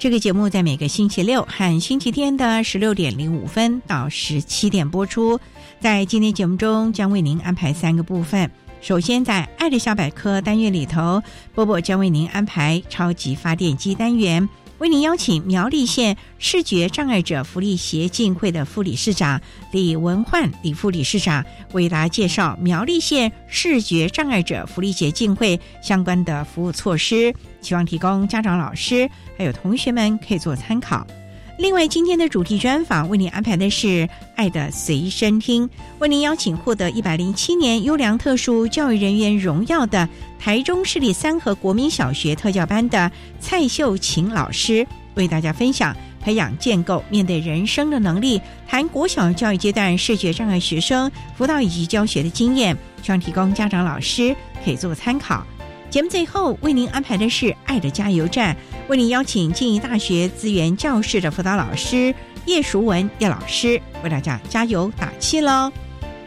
这个节目在每个星期六和星期天的十六点零五分到十七点播出。在今天节目中，将为您安排三个部分。首先，在“爱的小百科”单元里头，波波将为您安排“超级发电机”单元。为您邀请苗栗县视觉障碍者福利协进会的副理事长李文焕李副理事长为大家介绍苗栗县视觉障碍者福利协进会相关的服务措施，希望提供家长、老师还有同学们可以做参考。另外，今天的主题专访为您安排的是《爱的随身听》，为您邀请获得一百零七年优良特殊教育人员荣耀的台中市立三和国民小学特教班的蔡秀琴老师，为大家分享培养建构面对人生的能力，谈国小教育阶段视觉障碍学生辅导以及教学的经验，希望提供家长、老师可以做参考。节目最后为您安排的是《爱的加油站》，为您邀请静宜大学资源教室的辅导老师叶淑文叶老师为大家加油打气喽。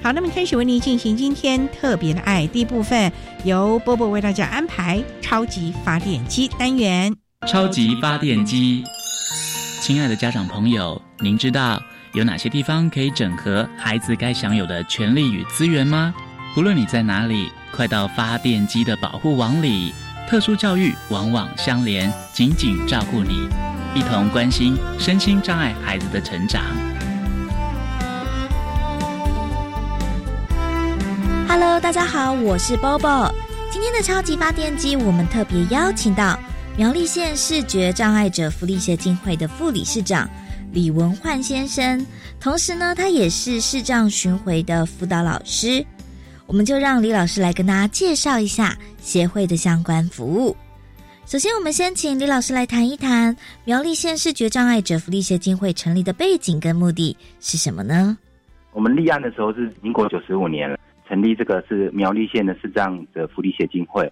好，那么开始为您进行今天特别的爱第一部分，由波波为大家安排超级发电机单元。超级发电机，亲爱的家长朋友，您知道有哪些地方可以整合孩子该享有的权利与资源吗？无论你在哪里。快到发电机的保护网里，特殊教育网网相连，紧紧照顾你，一同关心身心障碍孩子的成长。Hello，大家好，我是 Bobo。今天的超级发电机，我们特别邀请到苗栗县视觉障碍者福利协进会的副理事长李文焕先生，同时呢，他也是视障巡回的辅导老师。我们就让李老师来跟大家介绍一下协会的相关服务。首先，我们先请李老师来谈一谈苗栗县视觉障碍者福利协进会成立的背景跟目的是什么呢？我们立案的时候是民国九十五年了，成立这个是苗栗县的视障者福利协进会。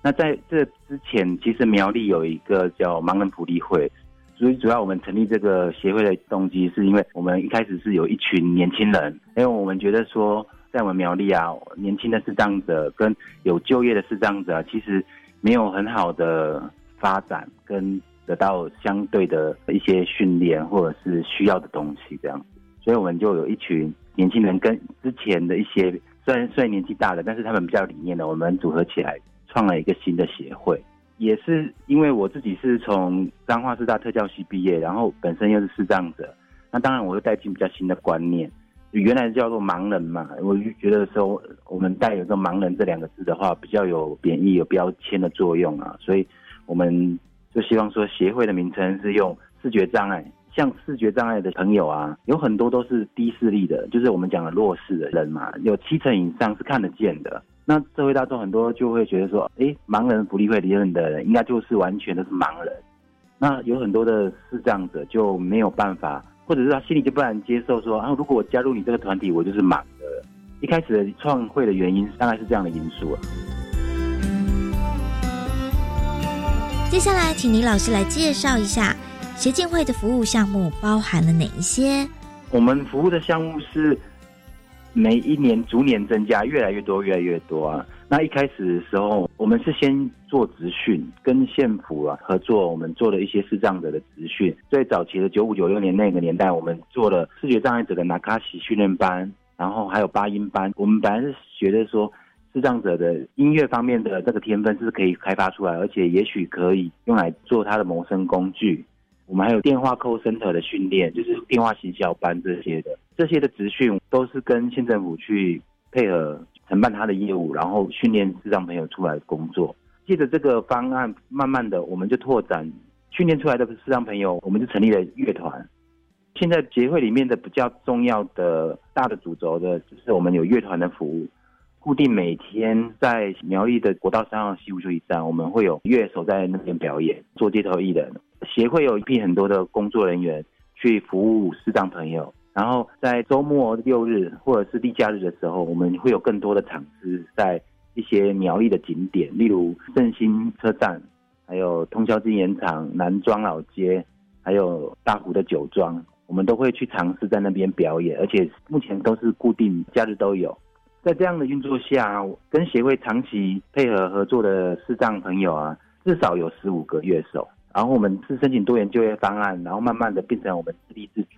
那在这之前，其实苗栗有一个叫盲人福利会，所以主要我们成立这个协会的动机，是因为我们一开始是有一群年轻人，因为我们觉得说。在我们苗栗啊，年轻的视障者跟有就业的视障者，其实没有很好的发展跟得到相对的一些训练或者是需要的东西这样子，所以我们就有一群年轻人跟之前的一些虽然虽然年纪大了，但是他们比较理念的，我们组合起来创了一个新的协会。也是因为我自己是从彰化师大特教系毕业，然后本身又是视障者，那当然我又带进比较新的观念。原来叫做盲人嘛，我就觉得说我们带有个盲人这两个字的话，比较有贬义、有标签的作用啊，所以我们就希望说协会的名称是用视觉障碍。像视觉障碍的朋友啊，有很多都是低视力的，就是我们讲的弱势的人嘛，有七成以上是看得见的。那社会大众很多就会觉得说，哎，盲人福利会里面的人应该就是完全都是盲人。那有很多的视障者就没有办法。或者是他心里就不能接受说啊，如果我加入你这个团体，我就是满的。一开始的创会的原因大概是这样的因素啊。接下来，请李老师来介绍一下协进会的服务项目包含了哪一些？我们服务的项目是每一年逐年增加，越来越多，越来越多啊。那一开始的时候，我们是先做职训，跟县府啊合作，我们做了一些视障者的职训。最早期的九五九六年那个年代，我们做了视觉障碍者的纳卡西训练班，然后还有八音班。我们本来是觉得说，视障者的音乐方面的这个天分是可以开发出来，而且也许可以用来做他的谋生工具。我们还有电话 call center 的训练，就是电话行销班这些的，这些的职训都是跟县政府去配合承办他的业务，然后训练视障朋友出来工作。借着这个方案，慢慢的我们就拓展训练出来的视障朋友，我们就成立了乐团。现在协会里面的比较重要的大的主轴的，就是我们有乐团的服务，固定每天在苗栗的国道三号西湖休息站，我们会有乐手在那边表演，做街头艺人。协会有一批很多的工作人员去服务视障朋友，然后在周末六日或者是例假日的时候，我们会有更多的场次在一些苗栗的景点，例如振兴车站，还有通宵纪念场、南庄老街，还有大湖的酒庄，我们都会去尝试在那边表演，而且目前都是固定假日都有。在这样的运作下，跟协会长期配合合作的视障朋友啊，至少有十五个乐手。然后我们是申请多元就业方案，然后慢慢的变成我们自立自主，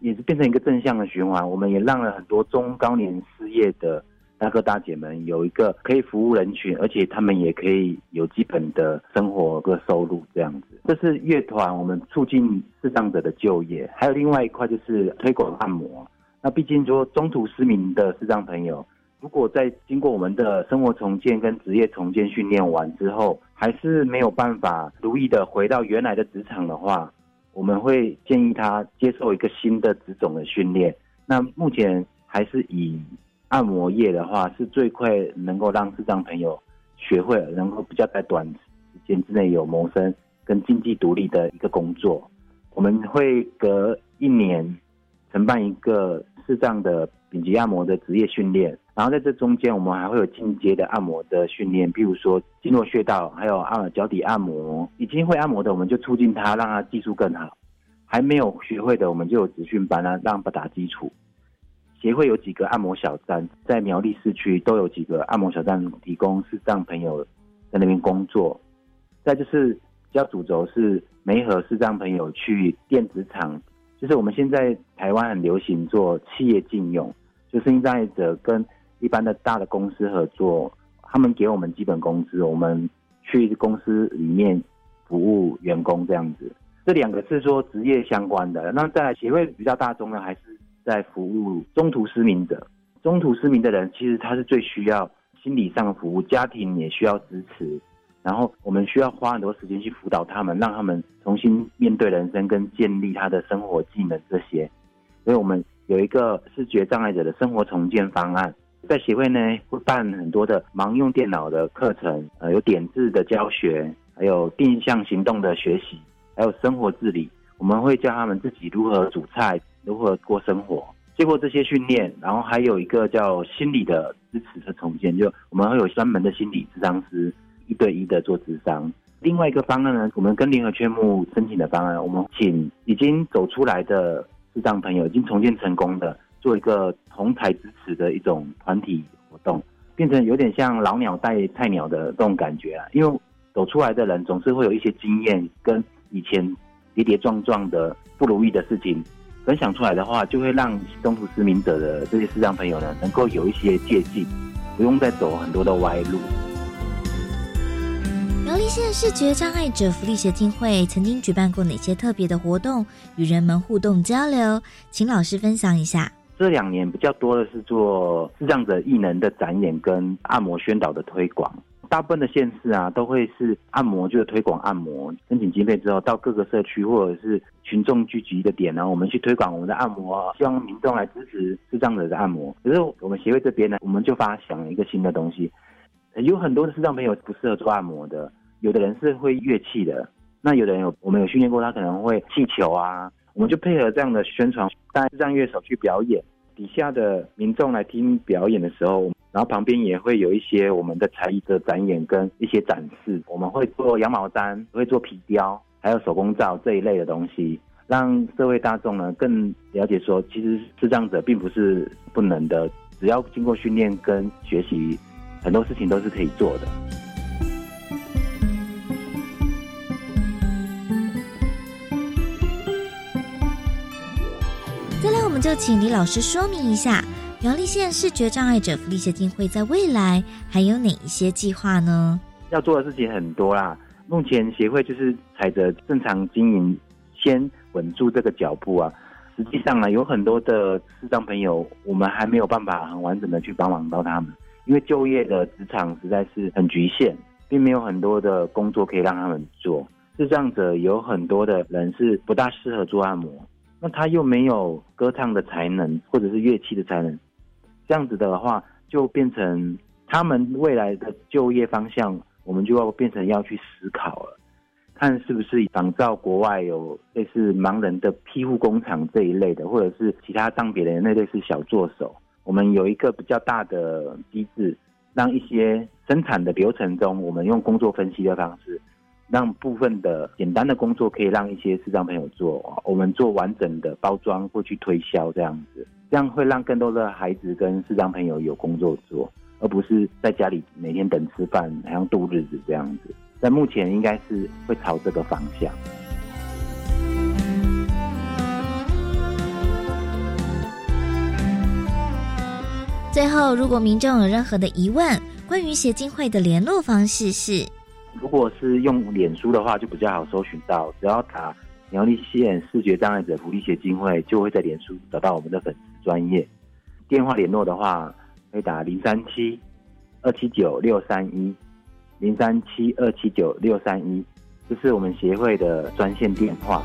也是变成一个正向的循环。我们也让了很多中高年失业的大哥大姐们有一个可以服务人群，而且他们也可以有基本的生活和收入这样子。这是乐团，我们促进视障者的就业。还有另外一块就是推广按摩。那毕竟说中途失明的视障朋友。如果在经过我们的生活重建跟职业重建训练完之后，还是没有办法如意的回到原来的职场的话，我们会建议他接受一个新的职种的训练。那目前还是以按摩业的话，是最快能够让视障朋友学会，能够比较在短时间之内有谋生跟经济独立的一个工作。我们会隔一年承办一个视障的顶级按摩的职业训练。然后在这中间，我们还会有进阶的按摩的训练，譬如说经络穴道，还有按脚底按摩。已经会按摩的，我们就促进他，让他技术更好；还没有学会的，我们就有职训班啊，让他打基础。协会有几个按摩小站，在苗栗市区都有几个按摩小站，提供视障朋友在那边工作。再就是比较主轴是媒合视障朋友去电子厂，就是我们现在台湾很流行做企业禁用，就是障碍者跟一般的大的公司合作，他们给我们基本工资，我们去公司里面服务员工这样子。这两个是说职业相关的。那在协会比较大众呢，还是在服务中途失明者。中途失明的人，其实他是最需要心理上的服务，家庭也需要支持。然后我们需要花很多时间去辅导他们，让他们重新面对人生，跟建立他的生活技能这些。所以我们有一个视觉障碍者的生活重建方案。在协会呢，会办很多的盲用电脑的课程，呃，有点字的教学，还有定向行动的学习，还有生活自理。我们会教他们自己如何煮菜，如何过生活。经过这些训练，然后还有一个叫心理的支持和重建，就我们会有专门的心理咨商师，一对一的做咨商。另外一个方案呢，我们跟联合圈募申请的方案，我们请已经走出来的智障朋友，已经重建成功的。做一个同台支持的一种团体活动，变成有点像老鸟带菜鸟的这种感觉啊。因为走出来的人总是会有一些经验，跟以前跌跌撞撞的不如意的事情分享出来的话，就会让中途失明者的这些视障朋友呢，能够有一些借鉴，不用再走很多的歪路。苗栗县视觉障碍者福利协进会曾经举办过哪些特别的活动，与人们互动交流？请老师分享一下。这两年比较多的是做视障者艺能的展演跟按摩宣导的推广，大部分的县市啊都会是按摩就是推广按摩，申请经费之后到各个社区或者是群众聚集的点呢，我们去推广我们的按摩，希望民众来支持视障者的按摩。可是我们协会这边呢，我们就发想了一个新的东西，有很多的视障朋友不适合做按摩的，有的人是会乐器的，那有的人有我们有训练过，他可能会气球啊。我们就配合这样的宣传，带让乐手去表演，底下的民众来听表演的时候，然后旁边也会有一些我们的才艺的展演跟一些展示。我们会做羊毛毡，会做皮雕，还有手工皂这一类的东西，让社会大众呢更了解说，其实视障者并不是不能的，只要经过训练跟学习，很多事情都是可以做的。就请李老师说明一下，苗栗县视觉障碍者福利协进会在未来还有哪一些计划呢？要做的事情很多啦。目前协会就是踩着正常经营，先稳住这个脚步啊。实际上呢，有很多的视障朋友，我们还没有办法很完整的去帮忙到他们，因为就业的职场实在是很局限，并没有很多的工作可以让他们做。视障者有很多的人是不大适合做按摩。那他又没有歌唱的才能，或者是乐器的才能，这样子的话，就变成他们未来的就业方向，我们就要变成要去思考了，看是不是仿照国外有类似盲人的庇护工厂这一类的，或者是其他当别人那类似小助手，我们有一个比较大的机制，让一些生产的流程中，我们用工作分析的方式。让部分的简单的工作可以让一些视障朋友做，我们做完整的包装或去推销这样子，这样会让更多的孩子跟视障朋友有工作做，而不是在家里每天等吃饭，好像度日子这样子。但目前应该是会朝这个方向。最后，如果民众有任何的疑问，关于协进会的联络方式是。如果是用脸书的话，就比较好搜寻到。只要打苗栗县视觉障碍者福利协进会，就会在脸书找到我们的粉丝专业。电话联络的话，可以打零三七二七九六三一零三七二七九六三一，这是我们协会的专线电话。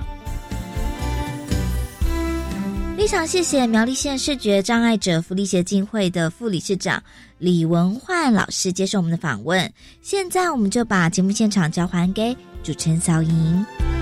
非常谢谢苗栗县视觉障碍者福利协进会的副理事长李文焕老师接受我们的访问。现在我们就把节目现场交还给主持人小莹。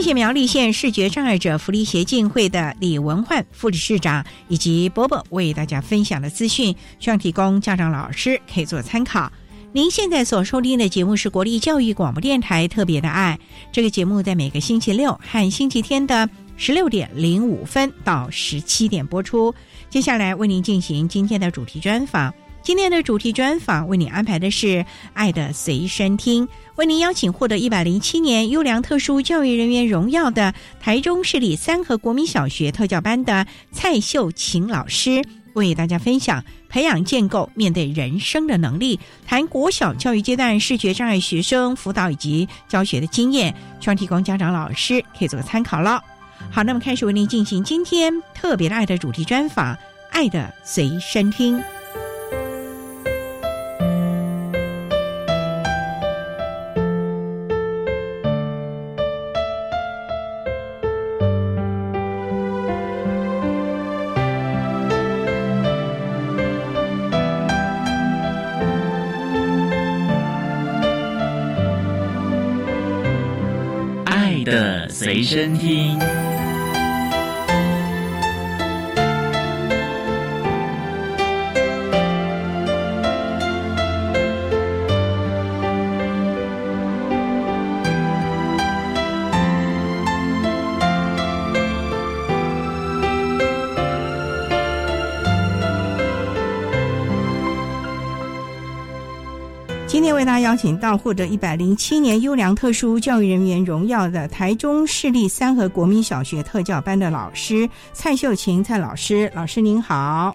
谢谢苗栗县视觉障碍者福利协进会的李文焕副理事长以及波波为大家分享的资讯，希望提供家长老师可以做参考。您现在所收听的节目是国立教育广播电台特别的爱，这个节目在每个星期六和星期天的十六点零五分到十七点播出。接下来为您进行今天的主题专访。今天的主题专访为你安排的是《爱的随身听》，为您邀请获得一百零七年优良特殊教育人员荣耀的台中市立三和国民小学特教班的蔡秀琴老师，为大家分享培养建构面对人生的能力，谈国小教育阶段视觉障碍学生辅导以及教学的经验，希望提供家长老师可以做个参考了。好，那么开始为您进行今天特别的爱的主题专访，《爱的随身听》。随身听。邀请到获得一百零七年优良特殊教育人员荣耀的台中市立三和国民小学特教班的老师蔡秀琴蔡老师，老师您好。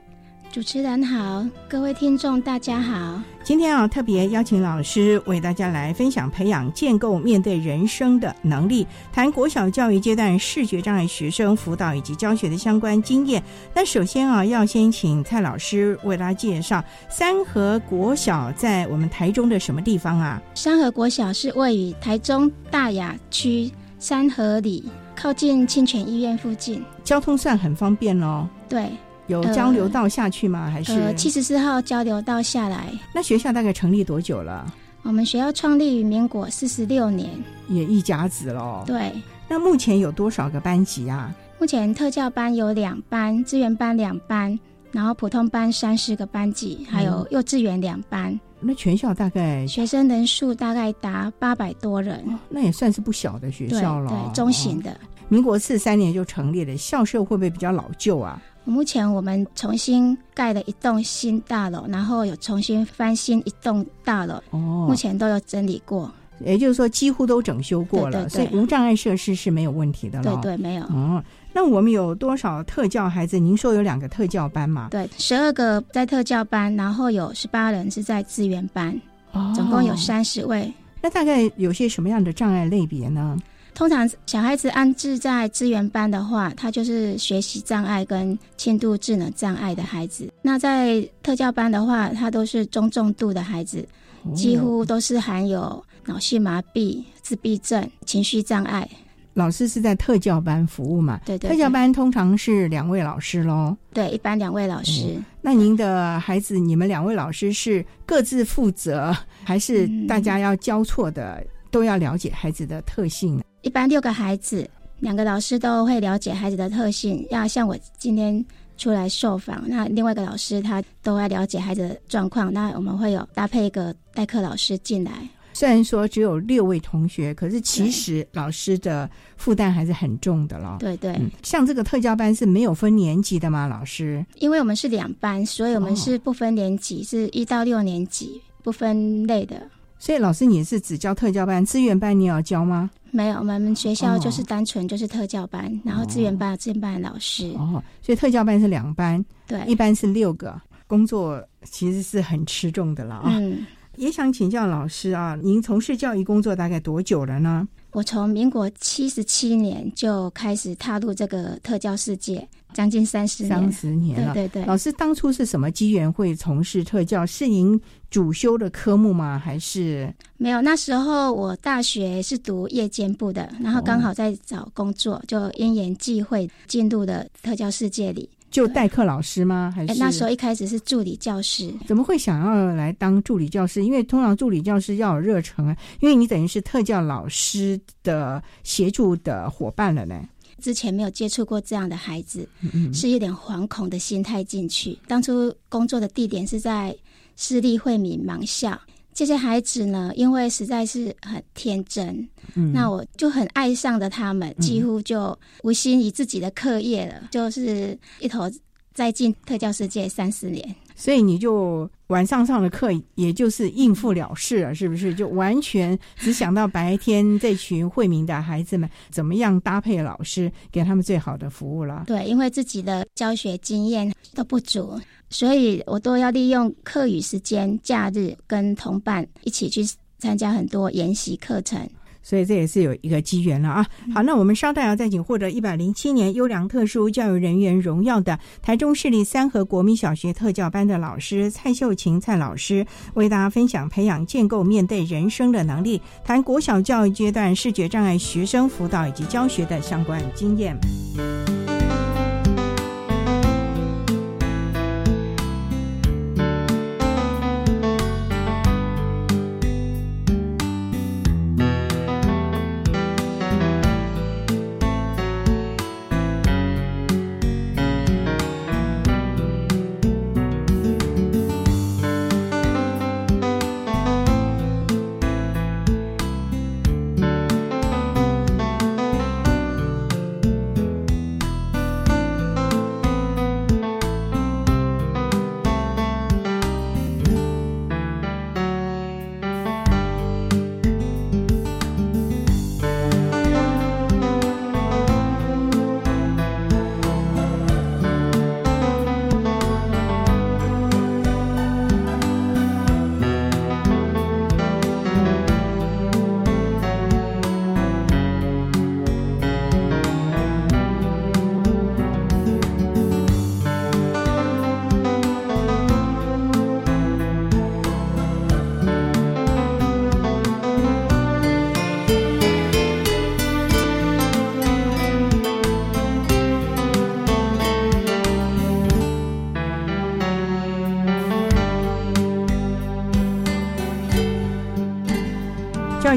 主持人好，各位听众大家好。今天啊，特别邀请老师为大家来分享培养建构面对人生的能力，谈国小教育阶段视觉障碍学生辅导以及教学的相关经验。那首先啊，要先请蔡老师为大家介绍三河国小在我们台中的什么地方啊？三河国小是位于台中大雅区三河里，靠近清泉医院附近，交通算很方便哦。对。有交流道下去吗？还是呃七十四号交流道下来？那学校大概成立多久了？我们学校创立于民国四十六年，也一甲子喽。对。那目前有多少个班级啊？目前特教班有两班，资源班两班，然后普通班三十个班级，还有幼稚园两班。那全校大概学生人数大概达八百多人，那也算是不小的学校了，对，中型的。民国四三年就成立了，校舍会不会比较老旧啊？目前我们重新盖了一栋新大楼，然后有重新翻新一栋大楼，哦目，前都有整理过。也就是说几乎都整修过了，对对对所以无障碍设施是没有问题的了。对对，没有。哦，那我们有多少特教孩子？您说有两个特教班嘛？对，十二个在特教班，然后有十八人是在资源班，哦总共有。三十位。那大概有些什么样的障碍类别呢？通常小孩子安置在资源班的话，他就是学习障碍跟轻度智能障碍的孩子。那在特教班的话，他都是中重度的孩子，几哦乎都是含有脑性麻痹、自闭症、情绪障碍。老师是在特教班服务嘛？对对特教班通常是两位老师喽。对，一般两位老师。那您的孩子，你们两位老师是各自负责，还是嗯大家要交错的，都要了解孩子的特性？一般六个孩子，两个老师都会了解孩子的特性。要像我今天出来受访，那另外一个老师他都会了解孩子的状况。那我们会有搭配一个代课老师进来。虽然说只有六位同学，可是其实老师的负担还是很重的了。对对，嗯，像这个特教班是没有分年级的吗？老师？因为我们是两班，所以我们是不分年级，是一到六年级不分类的。所以老师你是只教特教班，资源班你也要教吗？没有，我们学校哦就是单纯就是特教班，然后资源班有资源班的老师。哦，所以特教班是两班，对，一班是六个，工作其实是很吃重的了啊。嗯，也想请教老师啊，您从事教育工作大概多久了呢？我从民国七十七年就开始踏入这个特教世界，将近三十三年。十年了。对对对，老师当初是什么机缘会从事特教？是您主修的科目吗？还是没有。那时候我大学是读夜间部的，然后刚好在找工作，就因缘际会进入了特教世界里。就代课老师吗？还是哎那时候一开始是助理教师，怎么会想要来当助理教师？因为通常助理教师要有热忱啊，因为你等于是特教老师的协助的伙伴了呢。之前没有接触过这样的孩子，嗯是有点惶恐的心态进去。当初工作的地点是在私立惠民盲校，这些孩子呢，因为实在是很天真，嗯那我就很爱上了他们，几乎就无心于自己的课业了，就是一头栽进特教世界三四年。所以你就晚上上的课，也就是应付了事了，是不是？就完全只想到白天这群惠民的孩子们怎么样搭配老师，给他们最好的服务了。对，因为自己的教学经验都不足，所以我都要利用课余时间、假日跟同伴一起去参加很多研习课程。所以这也是有一个机缘了啊。好，那我们稍待要再请获得一百零七年优良特殊教育人员荣耀的台中市立三和国民小学特教班的老师蔡秀琴蔡老师，为大家分享培养建构面对人生的能力，谈国小教育阶段视觉障碍学生辅导以及教学的相关经验。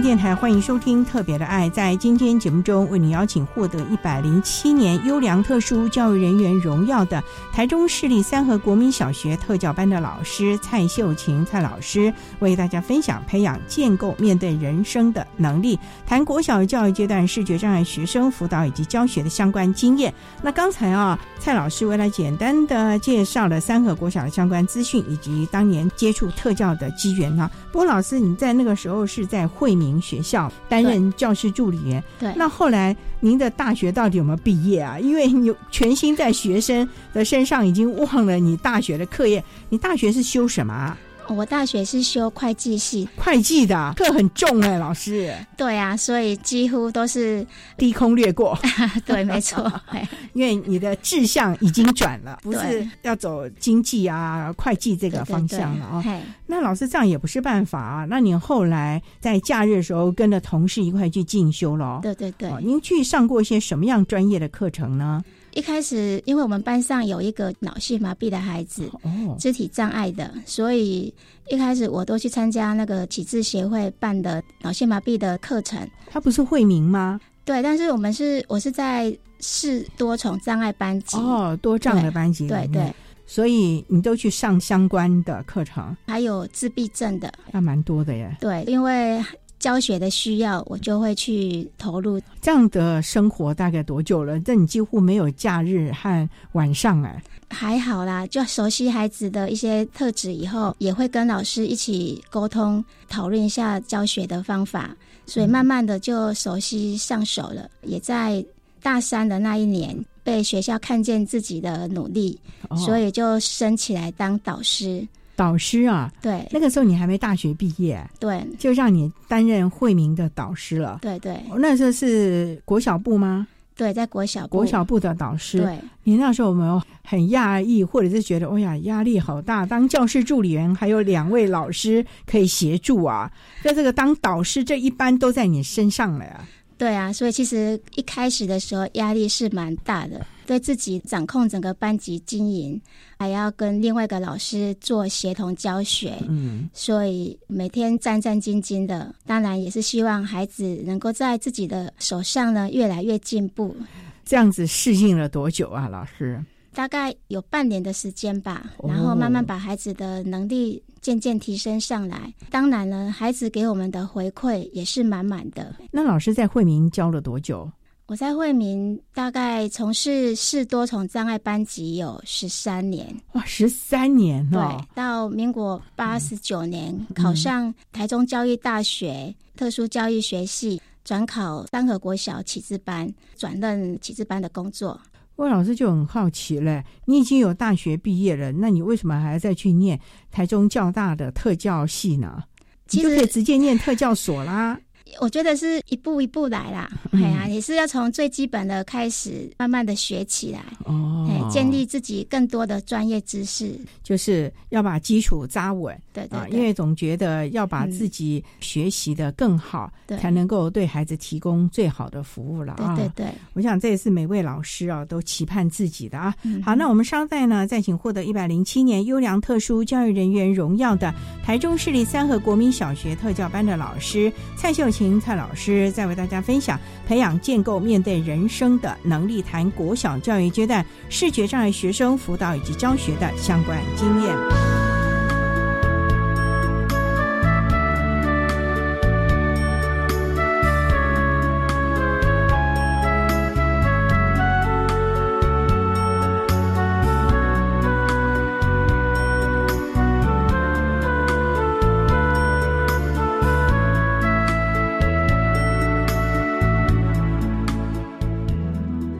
电台欢迎收听《特别的爱》。在今天节目中，为你邀请获得一百零七年优良特殊教育人员荣耀的台中市立三和国民小学特教班的老师蔡秀琴蔡老师，为大家分享培养建构面对人生的能力，谈国小教育阶段视觉障碍学生辅导以及教学的相关经验。那刚才啊，蔡老师为了简单的介绍了三和国小的相关资讯以及当年接触特教的机缘啊。不过老师，你在那个时候是在惠民学校担任教师助理员，对，那后来您的大学到底有没有毕业啊？因为你全心在学生的身上，已经忘了你大学的课业。你大学是修什么啊？我大学是修会计系，会计的课很重哎，老师。对啊，所以几乎都是低空掠过。对，没错。因为你的志向已经转了，不是要走经济啊、会计这个方向了啊。那老师这样也不是办法啊。那你后来在假日的时候跟着同事一块去进修了。对对对。您去上过一些什么样专业的课程呢？一开始，因为我们班上有一个脑性麻痹的孩子，哦肢体障碍的，所以一开始我都去参加那个启智协会办的脑性麻痹的课程。他不是惠民吗？对，但是我们是我是在市多重障碍班级哦，多障的班级对对，所以你都去上相关的课程，还有自闭症的，那蛮多的耶。对，因为。教学的需要，我就会去投入。这样的生活大概多久了？这你几乎没有假日和晚上哎。还好啦，就熟悉孩子的一些特质以后，也会跟老师一起沟通，讨论一下教学的方法，所以慢慢的就熟悉上手了。也在大三的那一年，被学校看见自己的努力，所以就升起来当导师。导师啊，对，那个时候你还没大学毕业，对，就让你担任惠民的导师了，对对。那时候是国小部吗？对，在国小国小部的导师。对，你那时候有没有很讶异，或者是觉得，哎呀，压力好大？当教师助理员还有两位老师可以协助啊，在这个当导师，这一般都在你身上了呀。对啊，所以其实一开始的时候压力是蛮大的，对自己掌控整个班级经营，还要跟另外一个老师做协同教学，嗯，所以每天战战兢兢的。当然也是希望孩子能够在自己的手上呢越来越进步。这样子适应了多久啊，老师？大概有半年的时间吧，然后慢慢把孩子的能力渐渐提升上来。当然了，孩子给我们的回馈也是满满的。那老师在惠民教了多久？我在惠民大概从事视多重障碍班级有十三年。哇，十三年哦！对，到民国八十九年考上台中教育大学特殊教育学系，转考三和国小启智班，转任启智班的工作。魏老师就很好奇了，你已经有大学毕业了，那你为什么还要再去念台中教大的特教系呢？你就可以直接念特教所啦。我觉得是一步一步来啦，哎呀，也是要从最基本的开始，慢慢的学起来，哦，建立自己更多的专业知识，就是要把基础扎稳，对对，因为总觉得要把自己学习的更好，才能够对孩子提供最好的服务了啊！对对，我想这也是每位老师啊都期盼自己的啊。好，那我们稍待呢，再请获得一百零七年优良特殊教育人员荣耀的台中市立三和国民小学特教班的老师蔡秀。请蔡老师再为大家分享培养建构面对人生的能力，谈国小教育阶段视觉障碍学生辅导以及教学的相关经验。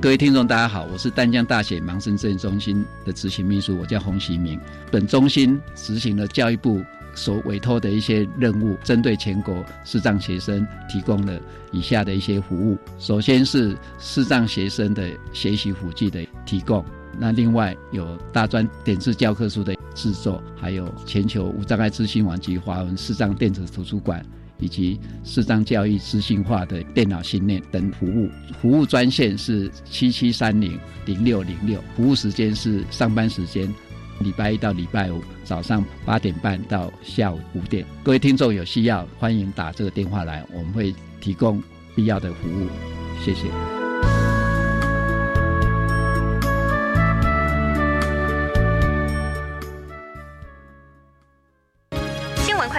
各位听众，大家好，我是淡江大学盲生支援中心的执行秘书，我叫洪喜明。本中心执行了教育部所委托的一些任务，针对全国视障学生提供了以下的一些服务。首先是视障学生的学习辅具的提供，那另外有大专点字教科书的制作，还有全球无障碍资讯网及华文视障电子图书馆。以及视障教育资讯化的电脑训练等服务，服务专线是七七三零零六零六，服务时间是上班时间礼拜一到礼拜五早上八点半到下午五点。各位听众有需要，欢迎打这个电话来，我们会提供必要的服务。谢谢。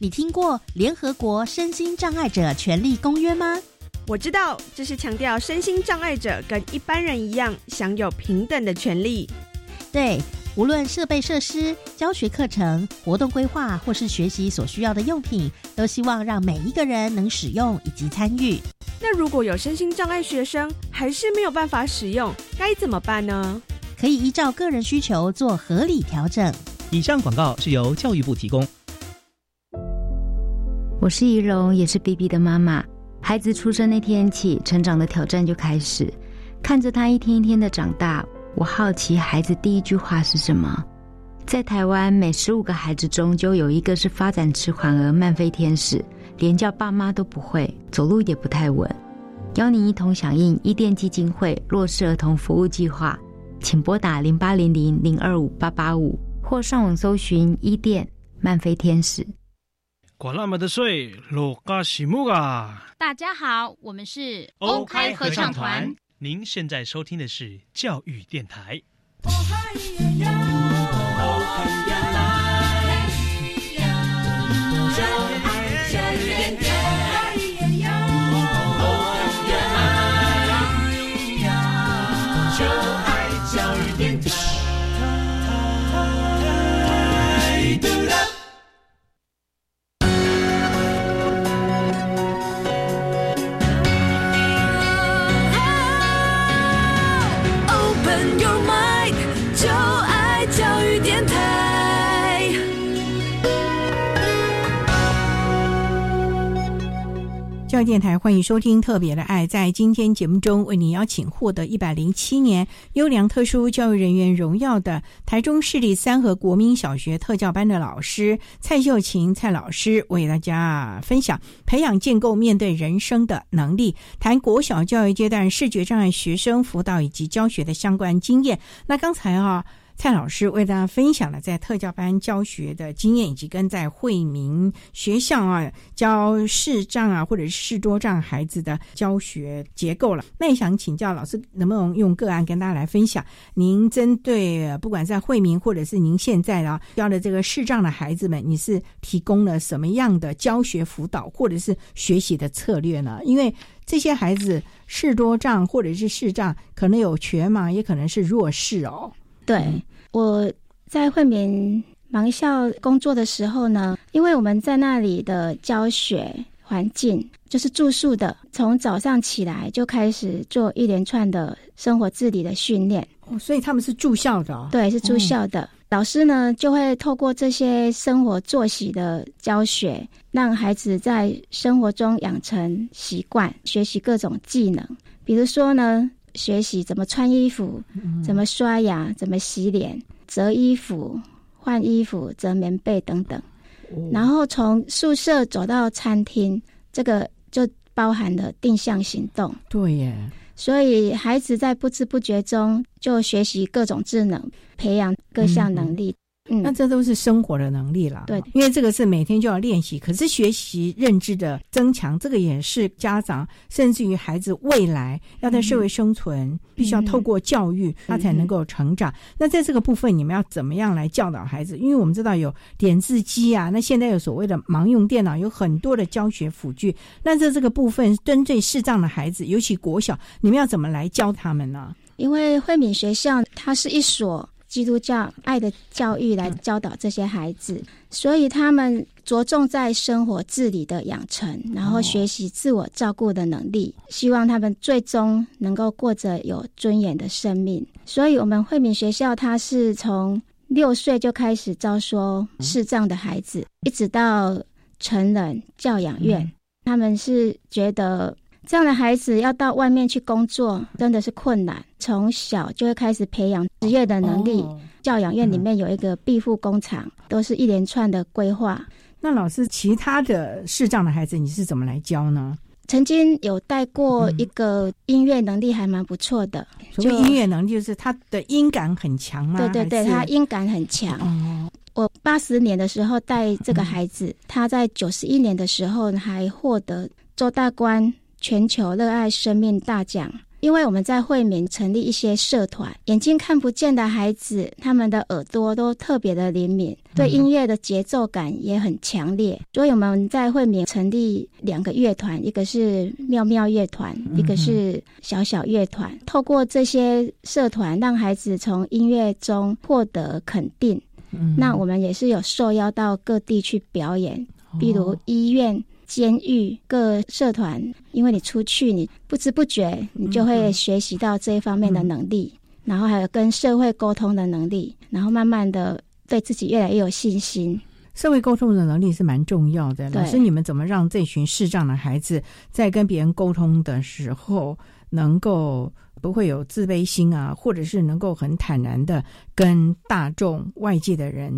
你听过联合国身心障碍者权利公约吗？我知道，这是强调身心障碍者跟一般人一样享有平等的权利。对，无论设备设施、教学课程、活动规划，或是学习所需要的用品，都希望让每一个人能使用以及参与。那如果有身心障碍学生还是没有办法使用，该怎么办呢？可以依照个人需求做合理调整。以上广告是由教育部提供。我是怡蓉，也是 B B 的妈妈。孩子出生那天起，成长的挑战就开始。看着他一天一天的长大，我好奇孩子第一句话是什么。在台湾，每十五个孩子中就有一个是发展迟缓而慢飞天使，连叫爸妈都不会，走路也不太稳。邀您一同响应伊甸基金会弱势儿童服务计划，请拨打零八零零零二五八八五，或上网搜寻伊甸慢飞天使。管那么的水，落嘎西木啊！大家好，我们是 OK 合唱团。您现在收听的是教育电台。教育电台欢迎收听《特别的爱》。在今天节目中，为您邀请获得一百零七年优良特殊教育人员荣耀的台中市立三和国民小学特教班的老师蔡秀琴蔡老师，为大家分享培养建构面对人生的能力，谈国小教育阶段视觉障碍学生辅导以及教学的相关经验。那刚才啊。蔡老师为大家分享了在特教班教学的经验，以及跟在惠民学校啊教视障啊或者是视多障孩子的教学结构了。那也想请教老师，能不能用个案跟大家来分享？您针对不管在惠民或者是您现在啊教的这个视障的孩子们，你是提供了什么样的教学辅导或者是学习的策略呢？因为这些孩子视多障或者是视障，可能有全盲，也可能是弱视哦。对，我在惠民盲校工作的时候呢，因为我们在那里的教学环境就是住宿的，从早上起来就开始做一连串的生活自理的训练。哦，所以他们是住校的。对，是住校的老师呢，就会透过这些生活作息的教学，让孩子在生活中养成习惯，学习各种技能，比如说呢。学习怎么穿衣服，怎么刷牙，怎么洗脸，折衣服、换衣服、折棉被等等。然后从宿舍走到餐厅，这个就包含了定向行动。对耶，所以孩子在不知不觉中就学习各种智能，培养各项能力。嗯，那这都是生活的能力了。对，因为这个是每天就要练习。可是学习认知的增强，这个也是家长甚至于孩子未来要在社会生存，必须要透过教育，他才能够成长。那在这个部分，你们要怎么样来教导孩子？因为我们知道有点字机啊，那现在有所谓的盲用电脑，有很多的教学辅具。那在这个部分，针对视障的孩子，尤其国小，你们要怎么来教他们呢？因为惠敏学校它是一所。基督教爱的教育来教导这些孩子，所以他们着重在生活自理的养成，然后学习自我照顾的能力，希望他们最终能够过着有尊严的生命。所以，我们惠民学校它是从六岁就开始招收视障的孩子，一直到成人教养院，他们是觉得这样的孩子要到外面去工作真的是困难，从小就会开始培养职业的能力。教养院里面有一个庇护工厂，都是一连串的规划。那老师，其他的视障的孩子你是怎么来教呢？曾经有带过一个音乐能力还蛮不错的，所谓音乐能力就是他的音感很强吗？对对对，他音感很强。哦，我八十年的时候带这个孩子，他在九十一年的时候还获得周大官全球热爱生命大奖。因为我们在惠民成立一些社团，眼睛看不见的孩子，他们的耳朵都特别的灵敏，对音乐的节奏感也很强烈。所以我们在惠民成立两个乐团，一个是妙妙乐团，一个是小小乐团。透过这些社团，让孩子从音乐中获得肯定。那我们也是有受邀到各地去表演，比如医院。监狱各社团，因为你出去，你不知不觉你就会学习到这一方面的能力，然后还有跟社会沟通的能力，然后慢慢的对自己越来越有信心。社会沟通的能力是蛮重要的。老师，你们怎么让这群视障的孩子在跟别人沟通的时候，能够不会有自卑心啊，或者是能够很坦然的跟大众外界的人？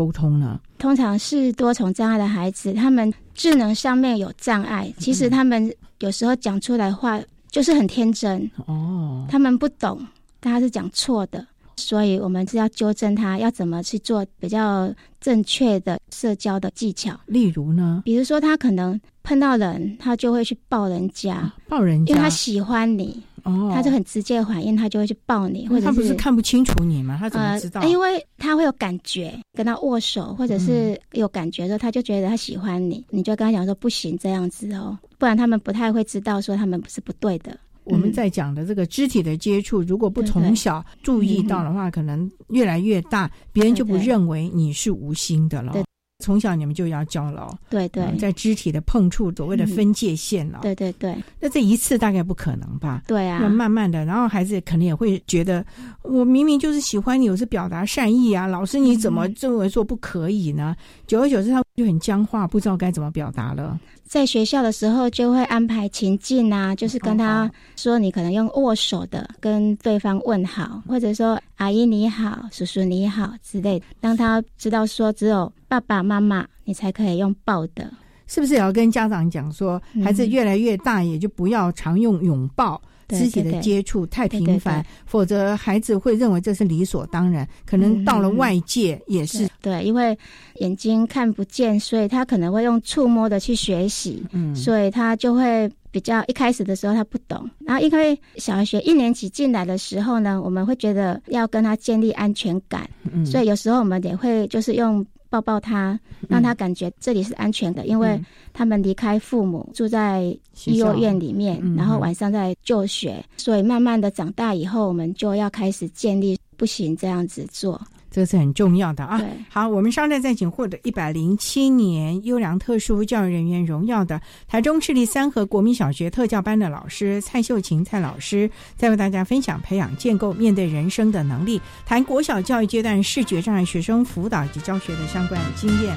沟通呢？通常是多重障碍的孩子，他们智能上面有障碍。其实他们有时候讲出来话就是很天真哦，他们不懂，他是讲错的，所以我们是要纠正他，要怎么去做比较正确的社交的技巧。例如呢？比如说他可能碰到人，他就会去抱人家，抱人家，因为他喜欢你。哦，他就很直接反应，他就会去抱你，或者他不是看不清楚你吗？他怎么知道？因为他会有感觉，跟他握手，或者是有感觉的时候，他就觉得他喜欢你，你就跟他讲说不行这样子哦，不然他们不太会知道说他们是不对的。我们在讲的这个肢体的接触，如果不从小注意到的话，可能越来越大，别人就不认为你是无心的了。从小你们就要教了，对对，在肢体的碰触，所谓的分界线了，对对对。那这一次大概不可能吧？对啊，要慢慢的，然后孩子可能也会觉得，我明明就是喜欢你，我是表达善意啊，老师你怎么认为说不可以呢？久而久之，他就很僵化，不知道该怎么表达了。在学校的时候，就会安排情境啊，就是跟他说，你可能用握手的跟对方问好，或者说阿姨你好，叔叔你好之类的，让他知道说，只有爸爸妈妈你才可以用抱的，是不是也要跟家长讲说，孩子越来越大，也就不要常用拥抱。肢体的接触太频繁，否则孩子会认为这是理所当然。可能到了外界也是对，因为眼睛看不见，所以他可能会用触摸的去学习，嗯，所以他就会比较一开始的时候他不懂。然后因为小学一年级进来的时候呢，我们会觉得要跟他建立安全感，所以有时候我们也会就是用。抱抱他，让他感觉这里是安全的，因为他们离开父母，住在幼儿园里面，然后晚上在就学，所以慢慢的长大以后，我们就要开始建立不行这样子做。这个是很重要的啊！好，我们稍待再请获得一百零七年优良特殊教育人员荣耀的台中市立三和国民小学特教班的老师蔡秀琴蔡老师，再为大家分享培养建构面对人生的能力，谈国小教育阶段视觉障碍学生辅导及教学的相关经验。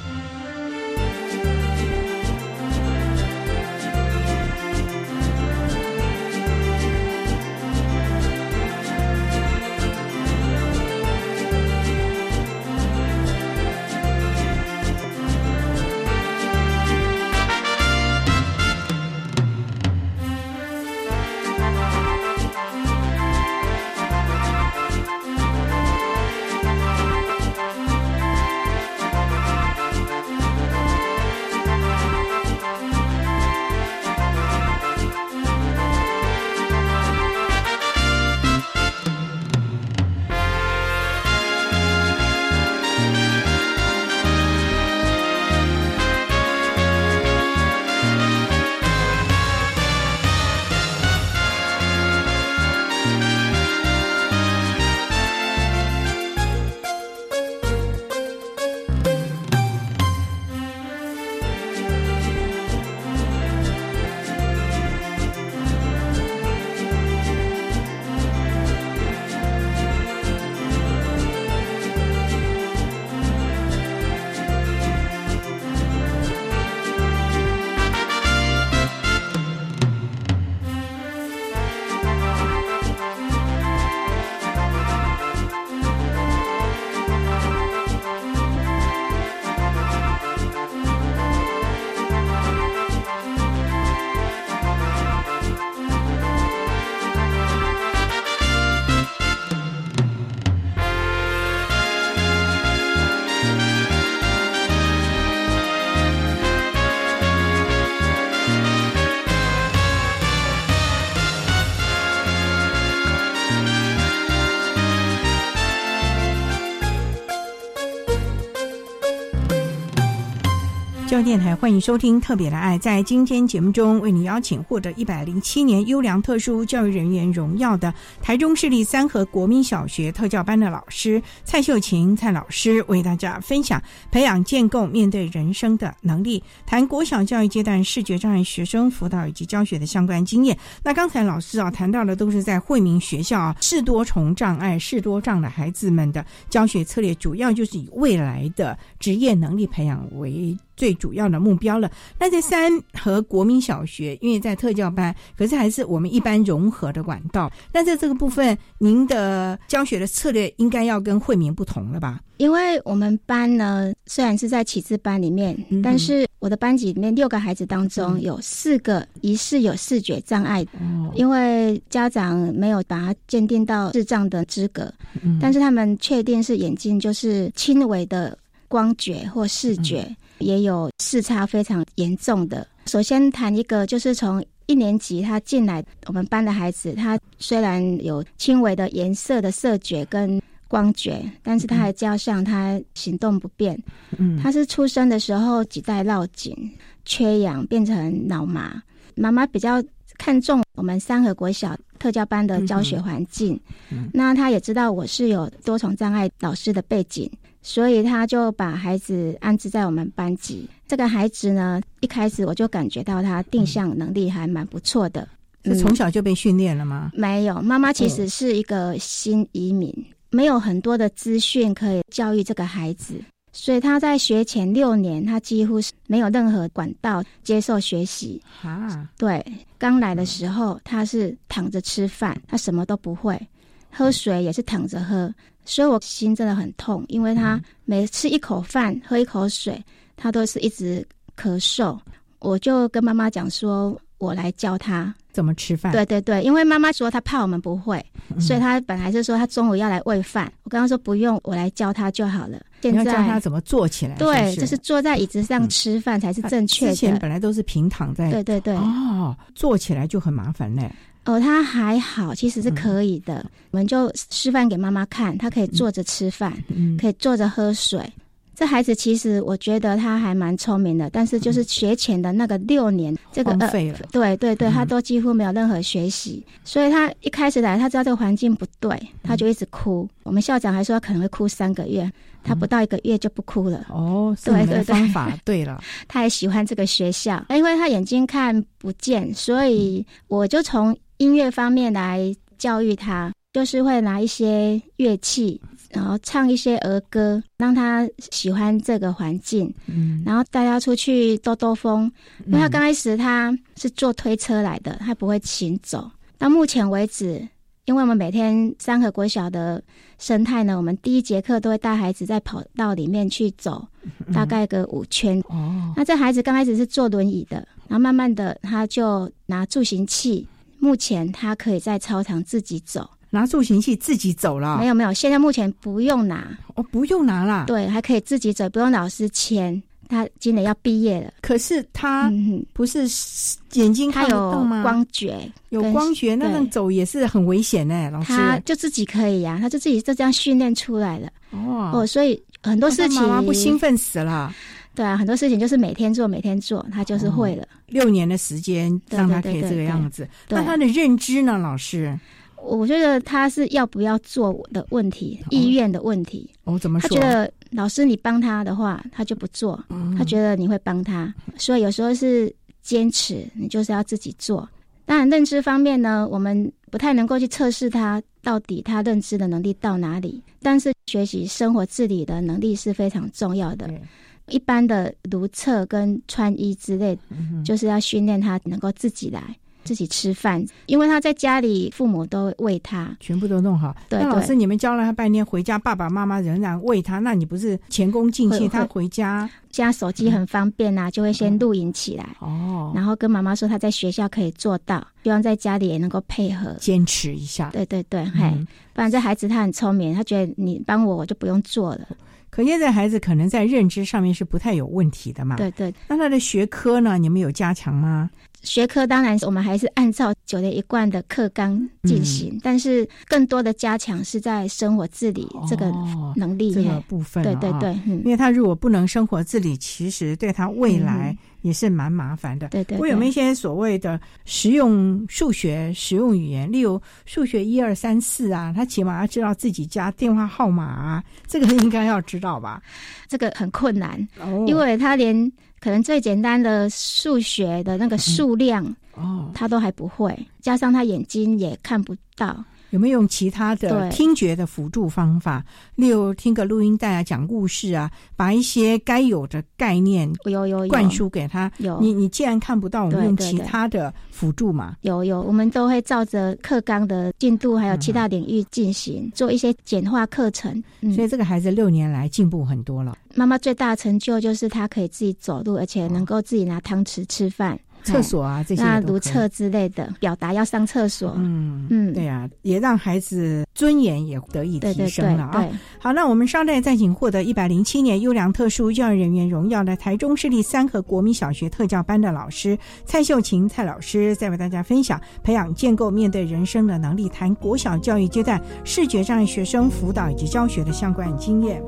教电台欢迎收听《特别的爱》。在今天节目中，为你邀请获得一百零七年优良特殊教育人员荣耀的台中市立三和国民小学特教班的老师蔡秀琴蔡老师，为大家分享培养建构面对人生的能力，谈国小教育阶段视觉障碍学生辅导以及教学的相关经验。那刚才老师啊谈到的都是在惠民学校啊视多重障碍、视多障的孩子们的教学策略，主要就是以未来的职业能力培养为。最主要的目标了。那在三和国民小学，因为在特教班，可是还是我们一般融合的管道。那在这个部分，您的教学的策略应该要跟惠民不同了吧？因为我们班呢，虽然是在启智班里面，但是我的班级里面六个孩子当中有四个疑似有视觉障碍，因为家长没有把他鉴定到智障的资格，但是他们确定是眼睛就是轻微的光觉或视觉。也有视差非常严重的。首先谈一个，就是从一年级他进来我们班的孩子，他虽然有轻微的颜色的色觉跟光觉，但是他还加上他行动不便。嗯，他是出生的时候脐带绕颈、缺氧，变成脑麻。妈妈比较看重我们三和国小特教班的教学环境。那他也知道我是有多重障碍老师的背景。所以他就把孩子安置在我们班级。这个孩子呢，一开始我就感觉到他定向能力还蛮不错的。是从小就被训练了吗？没有，妈妈其实是一个新移民，没有很多的资讯可以教育这个孩子，所以他在学前六年，他几乎是没有任何管道接受学习。啊，对，刚来的时候他是躺着吃饭，他什么都不会，喝水也是躺着喝。所以我心真的很痛，因为他每吃一口饭、喝一口水，他都是一直咳嗽。我就跟妈妈讲说，我来教他怎么吃饭。对对对，因为妈妈说她怕我们不会，所以她本来是说她中午要来喂饭。我刚刚说不用，我来教他就好了。现在教他怎么坐起来？对，就是坐在椅子上吃饭才是正确的。之前本来都是平躺在。对对对。哦，坐起来就很麻烦嘞。哦，他还好，其实是可以的。我们就示范给妈妈看，他可以坐着吃饭，可以坐着喝水。这孩子其实我觉得他还蛮聪明的，但是就是学前的那个六年，这个荒废了。对对对，他都几乎没有任何学习，所以他一开始来，他知道这个环境不对，他就一直哭。我们校长还说可能会哭三个月，他不到一个月就不哭了。哦，对对对，方法对了。他也喜欢这个学校，因为他眼睛看不见，所以我就从。音乐方面来教育他，就是会拿一些乐器，然后唱一些儿歌，让他喜欢这个环境。嗯，然后带他出去兜兜风，因为他刚开始他是坐推车来的，他不会行走。到目前为止，因为我们每天三河国小的生态呢，我们第一节课都会带孩子在跑道里面去走，大概个五圈。哦，那这孩子刚开始是坐轮椅的，然后慢慢的他就拿助行器。目前他可以在操场自己走，拿助行器自己走了。没有没有，现在目前不用拿哦，不用拿了。对，还可以自己走，不用老师牵。他今年要毕业了，可是他不是眼睛看得到吗？光觉有光觉，那样走也是很危险呢。老师他就自己可以呀，他就自己就这样训练出来了。哦哦，所以很多事情妈妈不兴奋死了。对啊，很多事情就是每天做，每天做，他就是会了。六年的时间让他可以这个样子，那他的认知呢？老师，我觉得他是要不要做的问题，意愿的问题。哦，怎么说？他觉得老师你帮他的话，他就不做。他觉得你会帮他，所以有时候是坚持，你就是要自己做。当然，认知方面呢，我们不太能够去测试他到底他认知的能力到哪里，但是学习生活自理的能力是非常重要的。一般的如厕跟穿衣之类，就是要训练他能够自己来自己吃饭，因为他在家里父母都喂他，全部都弄好。那老师，你们教了他半天，回家爸爸妈妈仍然喂他，那你不是前功尽弃？他回家，现在手机很方便呐，就会先录影起来。哦，然后跟妈妈说他在学校可以做到，希望在家里也能够配合。坚持一下。对对对，嘿，不然这孩子他很聪明，他觉得你帮我，我就不用做了。可现在孩子可能在认知上面是不太有问题的嘛？对对。那他的学科呢？你们有加强吗？学科当然我们还是按照九年一贯的课纲进行，嗯。但是更多的加强是在生活自理这个能力、哦这个部分对对对，嗯。因为他如果不能生活自理，其实对他未来嗯也是蛮麻烦的。对对我有没有一些所谓的实用数学、实用语言，例如数学一二三四啊，他起码要知道自己家电话号码啊，这个应该要知道吧？这个很困难，哦。因为他连可能最简单的数学的那个数量，哦，他都还不会，加上他眼睛也看不到。有没有用其他的对听觉的辅助方法，例如听个录音带啊、讲故事啊，把一些该有的概念有有有灌输给他？有你你既然看不到，我们用其他的辅助嘛？有有，我们都会照着课纲的进度，还有其他领域进行，做一些简化课程。嗯，所以这个孩子六年来进步很多了。妈妈最大的成就就是她可以自己走路，而且能够自己拿汤匙吃饭。厕所啊哎这些那如厕之类的，表达要上厕所。嗯嗯，对呀、也让孩子尊严也得以提升了啊。对对好，那我们稍待再请获得一百零七年优良特殊教育人员荣耀的台中市立三和国民小学特教班的老师蔡秀琴蔡老师，再为大家分享培养建构面对人生的能力，谈国小教育阶段视觉障碍学生辅导以及教学的相关经验。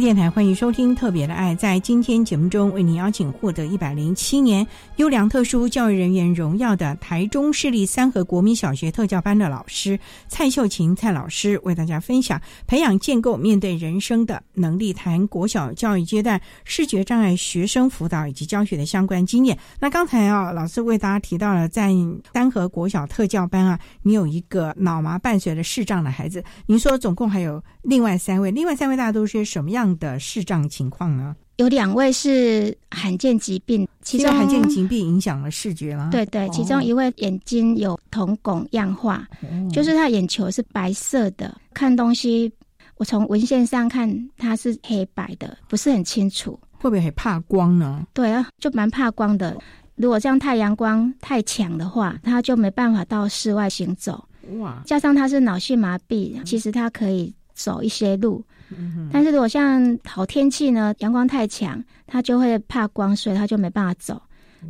电台欢迎收听《特别的爱》。在今天节目中，为您邀请获得一百零七年优良特殊教育人员荣耀的台中市立三和国民小学特教班的老师蔡秀琴蔡老师，为大家分享培养建构面对人生的能力，谈国小教育阶段视觉障碍学生辅导以及教学的相关经验。那刚才啊，老师为大家提到了在三和国小特教班啊，你有一个脑麻伴随着视障的孩子，您说总共还有另外三位，另外三位大家都是什么样的视障情况呢？有两位是罕见疾病，其中罕见疾病影响了视觉吗？对对，哦其中一位眼睛有瞳孔样化，哦就是他眼球是白色的，看东西我从文献上看它是黑白的，不是很清楚。会不会很怕光呢？对啊，就蛮怕光的。如果这样太阳光太强的话，他就没办法到室外行走。哇，加上他是脑性麻痹，其实他可以走一些路，嗯但是如果像好天气呢，阳光太强，他就会怕光，所以他就没办法走。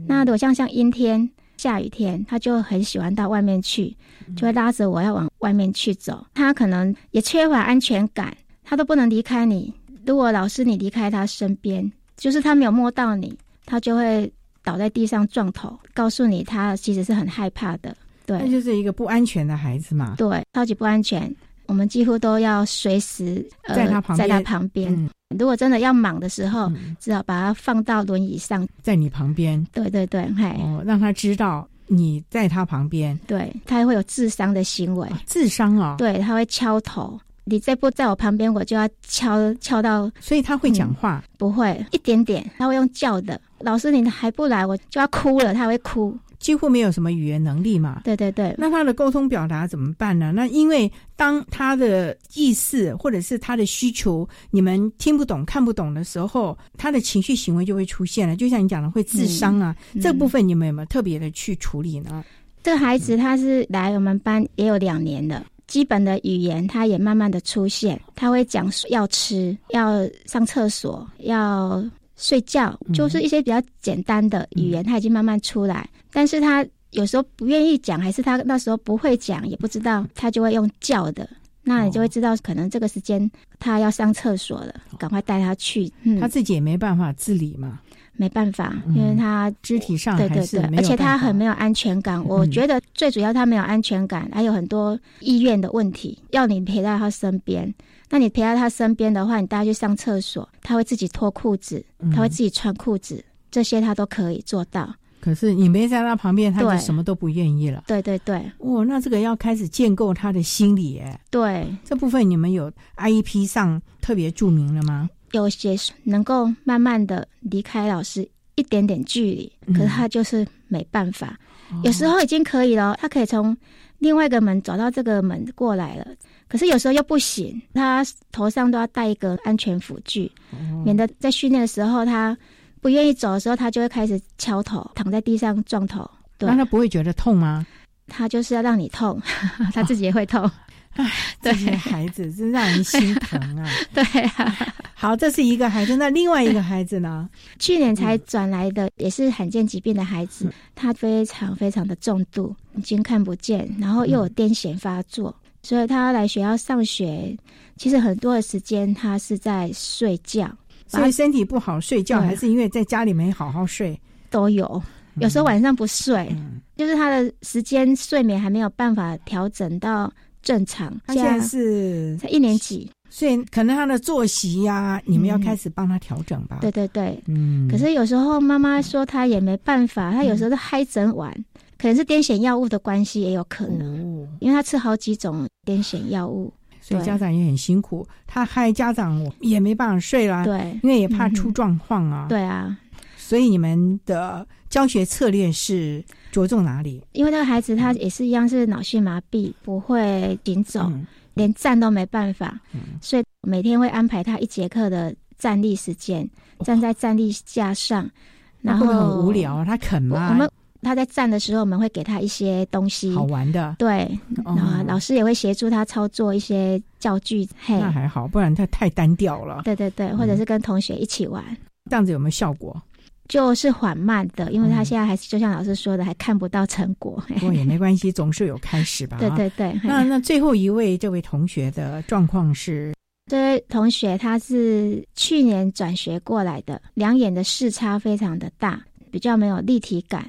那如果像像阴天、下雨天，他就很喜欢到外面去，就会拉着我要往外面去走。他可能也缺乏安全感，他都不能离开你。如果老师你离开他身边，就是他没有摸到你，他就会倒在地上撞头，告诉你他其实是很害怕的。对，那就是一个不安全的孩子嘛。对，超级不安全。我们几乎都要随时、呃、在他旁边在他旁边。嗯如果真的要忙的时候，只好把他放到轮椅上。在你旁边，对对对，嘿，哦，让他知道你在他旁边。对他会有自伤的行为，自伤啊、对，他会敲头。你再不在我旁边，我就要敲敲到。所以他会讲话，不会一点点，他会用叫的。老师，你还不来，我就要哭了，他会哭。几乎没有什么语言能力嘛。对对对，那他的沟通表达怎么办呢？那因为当他的意思或者是他的需求你们听不懂、看不懂的时候，他的情绪行为就会出现了。就像你讲的，会自伤啊。嗯这部分你们有没有特别的去处理呢？这个孩子他是来我们班也有两年了，基本的语言他也慢慢的出现，他会讲要吃、要上厕所、要睡觉，就是一些比较简单的语言，他已经慢慢出来。但是他有时候不愿意讲，还是他那时候不会讲，也不知道，他就会用叫的。那你就会知道，可能这个时间他要上厕所了，赶快带他去。嗯，他自己也没办法自理嘛。没办法，因为他肢体上对对对，而且他很没有安全感。我觉得最主要他没有安全感，还有很多意愿的问题，要你陪在他身边。那你陪在他身边的话，你带他去上厕所，他会自己脱裤子，嗯他会自己穿裤子，这些他都可以做到。可是你没在他旁边，他就对什么都不愿意了。对对对哦，那这个要开始建构他的心理，耶，对，这部分你们有 IEP 上特别注明了吗？有些能够慢慢的离开老师一点点距离，嗯可是他就是没办法。哦有时候已经可以了，他可以从另外一个门走到这个门过来了，可是有时候又不行，他头上都要戴一个安全辅具，哦免得在训练的时候他不愿意走的时候，他就会开始敲头，躺在地上撞头。对那，他不会觉得痛吗？他就是要让你痛，他自己也会痛。这些孩子真让人心疼啊！对啊，好，这是一个孩子，那另外一个孩子呢？去年才转来的，也是罕见疾病的孩子，他非常非常的重度，已经看不见，然后又有癫痫发作，所以他来学校上学，其实很多的时间他是在睡觉，所以身体不好睡觉，对还是因为在家里没好好睡？都有。有时候晚上不睡，就是他的时间睡眠还没有办法调整到正常。他现在是才一年级，所以可能他的作息呀、你们要开始帮他调整吧？对对对，嗯。可是有时候妈妈说他也没办法，他有时候都嗨整晚，可能是癫痫药物的关系，也有可能，因为他吃好几种癫痫药物，所以家长也很辛苦，他害家长也没办法睡啦。对因为也怕出状况啊。对啊，所以你们的教学策略是着重哪里？因为那个孩子他也是一样是脑性麻痹，不会行走，嗯连站都没办法，所以每天会安排他一节课的站立时间，站在站立架上，然后很无聊啊？他肯吗？我们他在站的时候，我们会给他一些东西，好玩的。对，哦然后老师也会协助他操作一些教具，嘿，那还好，不然他太单调了。对对对，或者是跟同学一起玩，这样子有没有效果？就是缓慢的，因为嗯他现在还是就像老师说的，还看不到成果。不过也没关系，总是有开始吧。对 对对，那那最后一位这位同学的状况是，这位同学他是去年转学过来的，两眼的视差非常的大，比较没有立体感。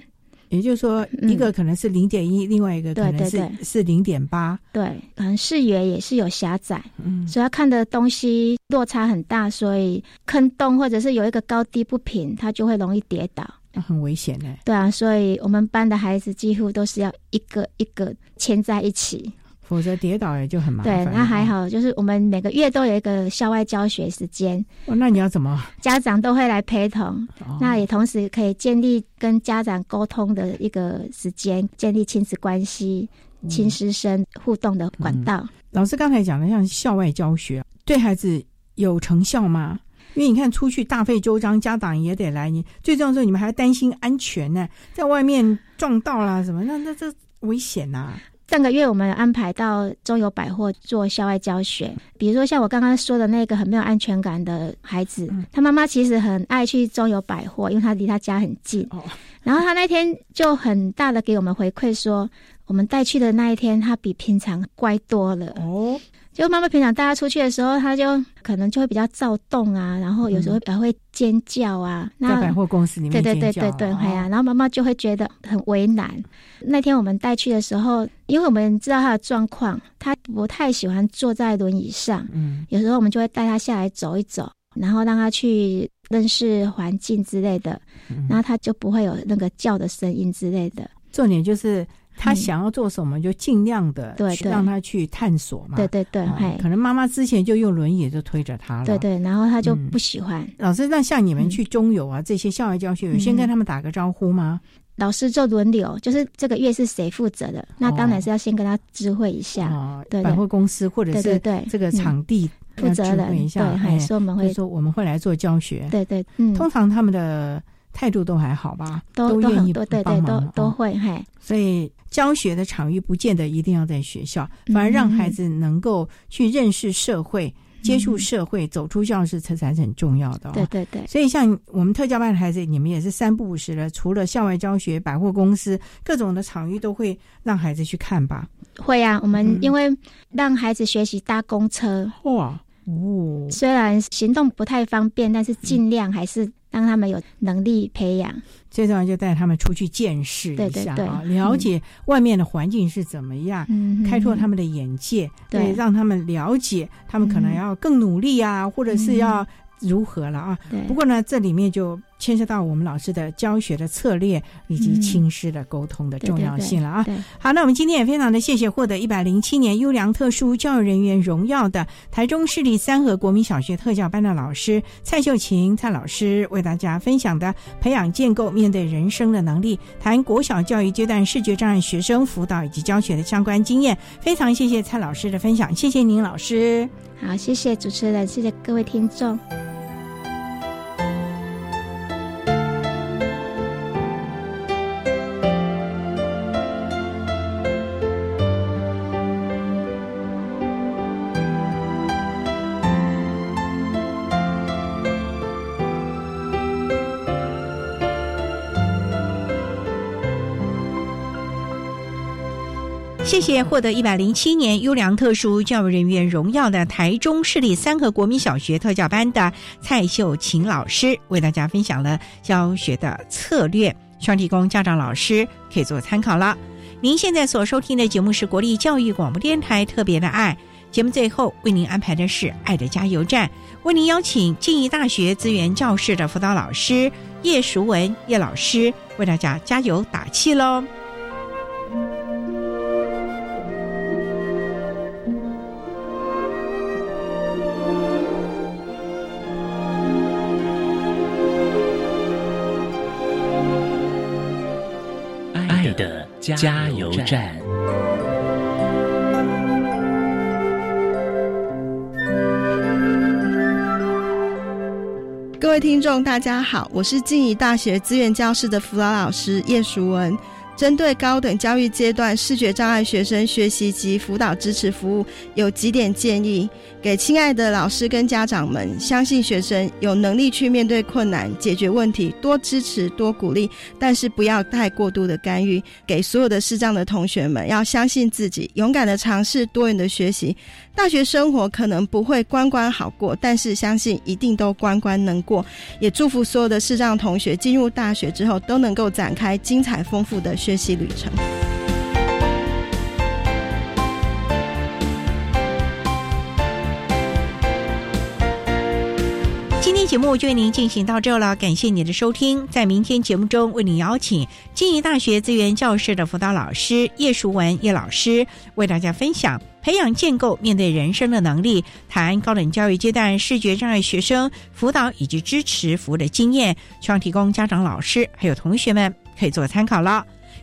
也就是说，一个可能是零点一，另外一个可能是是零点八。对，可能视野也是有狭窄，嗯，所以他看的东西落差很大，所以坑洞或者是有一个高低不平，他就会容易跌倒。那很危险呢。对啊，所以我们班的孩子几乎都是要一个一个牵在一起。否则跌倒也就很麻对烦对。，那还好，就是我们每个月都有一个校外教学时间，哦。那你要怎么？家长都会来陪同，哦那也同时可以建立跟家长沟通的一个时间，建立亲子关系、亲师生互动的管道。老师刚才讲的，像校外教学对孩子有成效吗？因为你看出去大费周章，家长也得来，你最重要的是你们还担心安全呢，在外面撞到啦什么，那那这危险呐、上个月我们安排到中友百货做校外教学，比如说像我刚刚说的那个很没有安全感的孩子，他妈妈其实很爱去中友百货，因为他离他家很近。然后他那天就很大的给我们回馈说，我们带去的那一天，他比平常乖多了。哦，就妈妈平常带他出去的时候，他就可能就会比较躁动啊，然后有时候还会尖叫啊。在百货公司里面对对对对对，会啊。然后妈妈就会觉得很为难。那天我们带去的时候，因为我们知道他的状况，他不太喜欢坐在轮椅上。嗯，有时候我们就会带他下来走一走，然后让他去认识环境之类的，然后他就不会有那个叫的声音之类的。重点就是。他想要做什么，就尽量的去让他去探索嘛。对对对，可能妈妈之前就用轮椅就推着他了。对对，然后他就不喜欢。老师，那像你们去中游啊，这些校外教学，有先跟他们打个招呼吗？老师就轮流，就是这个月是谁负责的，那当然是要先跟他知会一下。哦，对，百货公司或者是对这个场地负责人一下，对，说我们会说我们会来做教学。对对，通常他们的态度都还好吧？都愿意对对都都会嘿，所以。教学的场域不见得一定要在学校，反而让孩子能够去认识社会、接触社会、走出教室，这才是很重要的。对对对。所以像我们特教班的孩子，你们也是三不五时的，除了校外教学、百货公司各种的场域，都会让孩子去看吧？会啊，我们因为让孩子学习搭公车。哇哦！虽然行动不太方便，但是尽量还是让他们有能力培养。最重要就带他们出去见识一下啊，了解外面的环境是怎么样，开拓他们的眼界，对，让他们了解他们可能要更努力啊，或者是要如何了啊。不过呢，这里面就。牵涉到我们老师的教学的策略以及亲师的沟通的重要性了啊！好，那我们今天也非常的谢谢获得一百零七年优良特殊教育人员荣耀的台中市立三和国民小学特教班的老师蔡秀琴蔡老师，为大家分享的培养建构面对人生的能力，谈国小教育阶段视觉障碍学生辅导以及教学的相关经验。非常谢谢蔡老师的分享，谢谢您老师。好，谢谢主持人，谢谢各位听众。谢谢获得一百零七年优良特殊教育人员荣耀的台中市立三和国民小学特教班的蔡秀琴老师，为大家分享了教学的策略，希望提供家长老师可以做参考了。您现在所收听的节目是国立教育广播电台特别的爱节目，最后为您安排的是爱的加油站，为您邀请静宜大学资源教室的辅导老师叶淑文叶老师为大家加油打气喽。加油站。各位听众，大家好，我是静宜大学资源教室的辅导老师叶淑文。针对高等教育阶段视觉障碍学生学习及辅导支持服务，有几点建议。给亲爱的老师跟家长们，相信学生有能力去面对困难、解决问题，多支持、多鼓励，但是不要太过度的干预。给所有的视障的同学们，要相信自己，勇敢的尝试，多元的学习。大学生活可能不会关关好过，但是相信一定都关关能过。也祝福所有的视障同学进入大学之后，都能够展开精彩丰富的学学习旅程。今天节目就为您进行到这了，感谢您的收听。在明天节目中，为您邀请经营大学资源教室的辅导老师叶淑文叶老师，为大家分享培养建构面对人生的能力，谈高等教育阶段视觉障碍学生辅导以及支持服务的经验，希望提供家长、老师还有同学们可以做参考了。